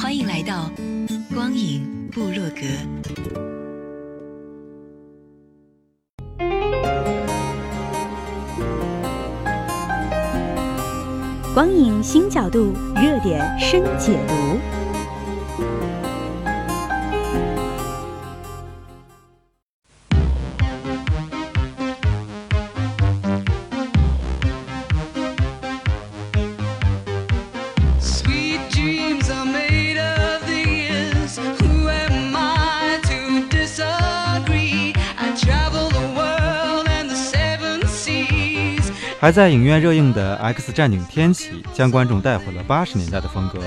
欢迎来到。光影部落格，光影新角度，热点深解读。还在影院热映的《X 战警：天启》将观众带回了八十年代的风格。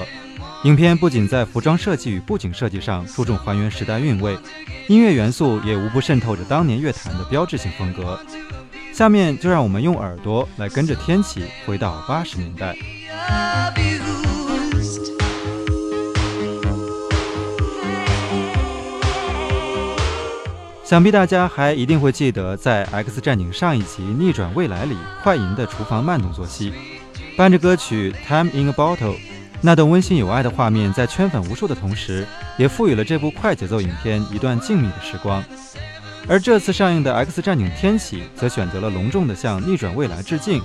影片不仅在服装设计与布景设计上注重还原时代韵味，音乐元素也无不渗透着当年乐坛的标志性风格。下面就让我们用耳朵来跟着天启回到八十年代。想必大家还一定会记得，在《X 战警》上一集《逆转未来》里，快银的厨房慢动作戏，伴着歌曲《Time in a Bottle》，那段温馨有爱的画面，在圈粉无数的同时，也赋予了这部快节奏影片一段静谧的时光。而这次上映的《X 战警：天启》则选择了隆重地向《逆转未来》致敬。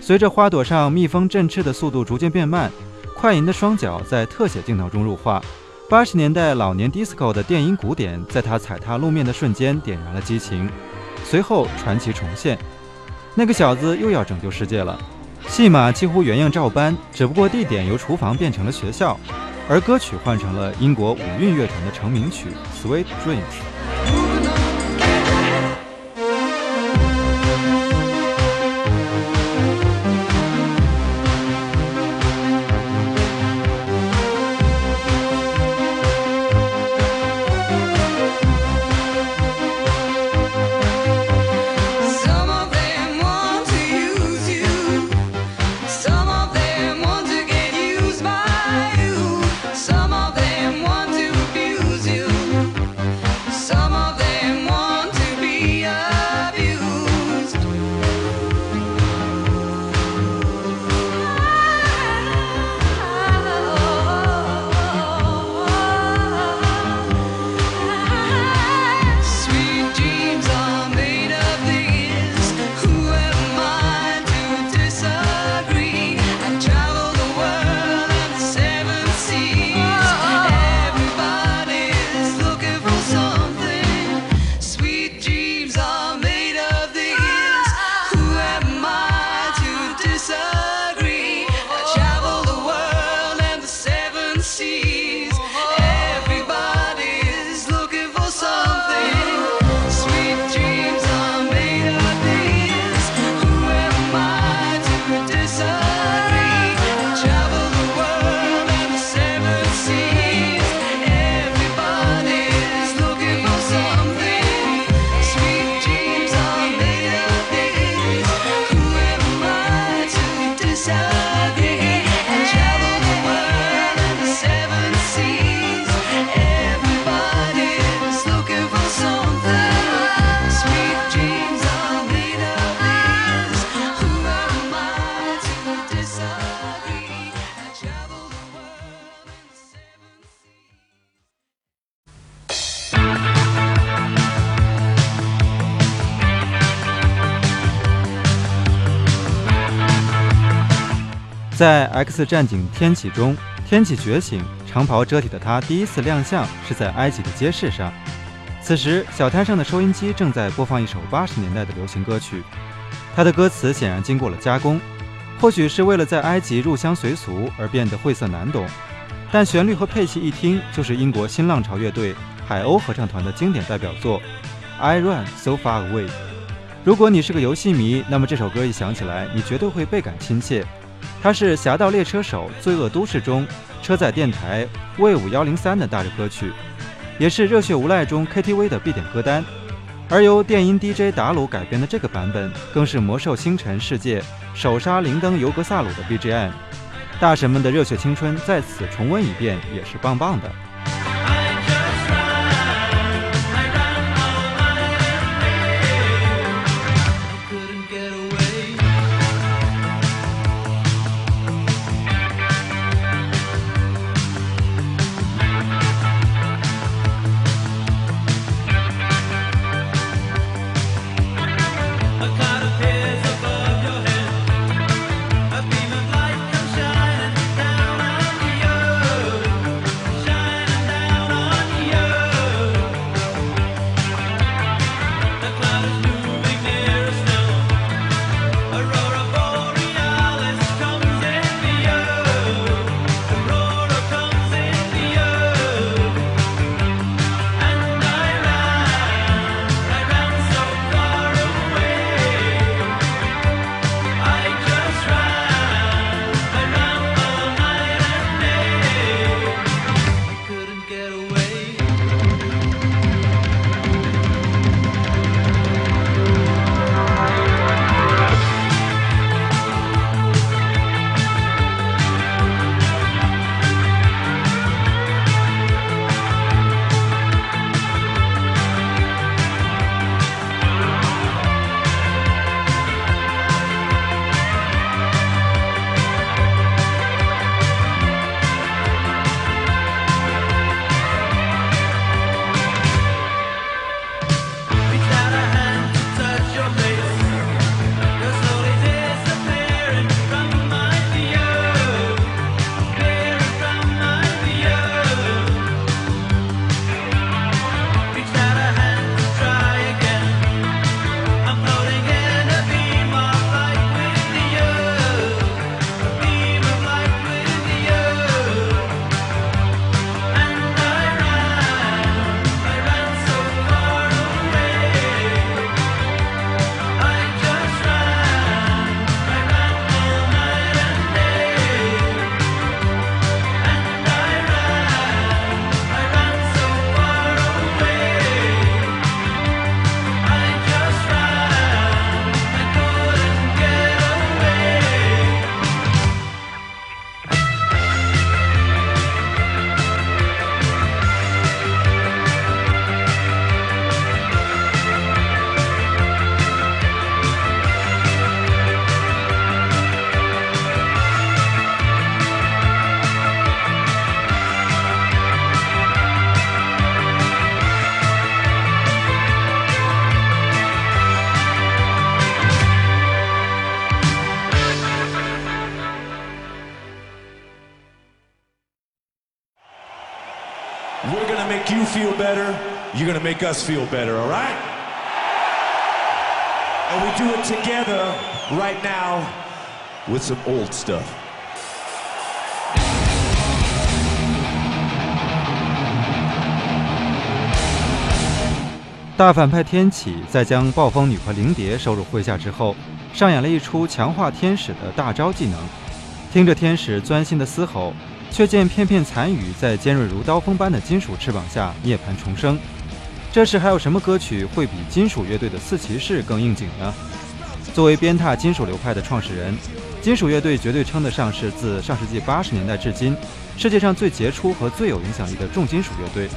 随着花朵上蜜蜂振翅的速度逐渐变慢，快银的双脚在特写镜头中入画。八十年代老年 disco 的电音鼓点，在他踩踏路面的瞬间点燃了激情。随后传奇重现，那个小子又要拯救世界了。戏码几乎原样照搬，只不过地点由厨房变成了学校，而歌曲换成了英国五韵乐团的成名曲《Sweet Dreams》。在《X 战警：天启》中，天启觉醒，长袍遮体的他第一次亮相是在埃及的街市上。此时，小摊上的收音机正在播放一首八十年代的流行歌曲，他的歌词显然经过了加工，或许是为了在埃及入乡随俗而变得晦涩难懂，但旋律和配器一听就是英国新浪潮乐队海鸥合唱团的经典代表作《I Run So Far Away》。如果你是个游戏迷，那么这首歌一响起来，你绝对会倍感亲切。它是《侠盗猎车手：罪恶都市》中。车载电台 Wave 幺零三的大热歌曲，也是《热血无赖》中 KTV 的必点歌单。而由电音 DJ 达鲁改编的这个版本，更是《魔兽星辰世界》首杀灵登尤格萨鲁的 BGM。大神们的热血青春在此重温一遍，也是棒棒的。feel better, you're gonna make us feel better, all right? And we do it together right now with some old stuff. 大反派天启在将暴风女和灵蝶收入麾下之后，上演了一出强化天使的大招技能。听着天使钻心的嘶吼。 却见片片残羽在尖锐如刀锋般的金属翅膀下涅槃重生。这时还有什么歌曲会比金属乐队的《四骑士》更应景呢？作为鞭挞金属流派的创始人，金属乐队绝对称得上是自上世纪八十年代至今世界上最杰出和最有影响力的重金属乐队。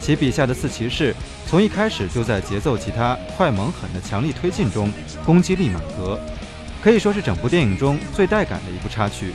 其笔下的四骑士从一开始就在节奏吉他快猛狠的强力推进中攻击力满格，可以说是整部电影中最带感的一部插曲。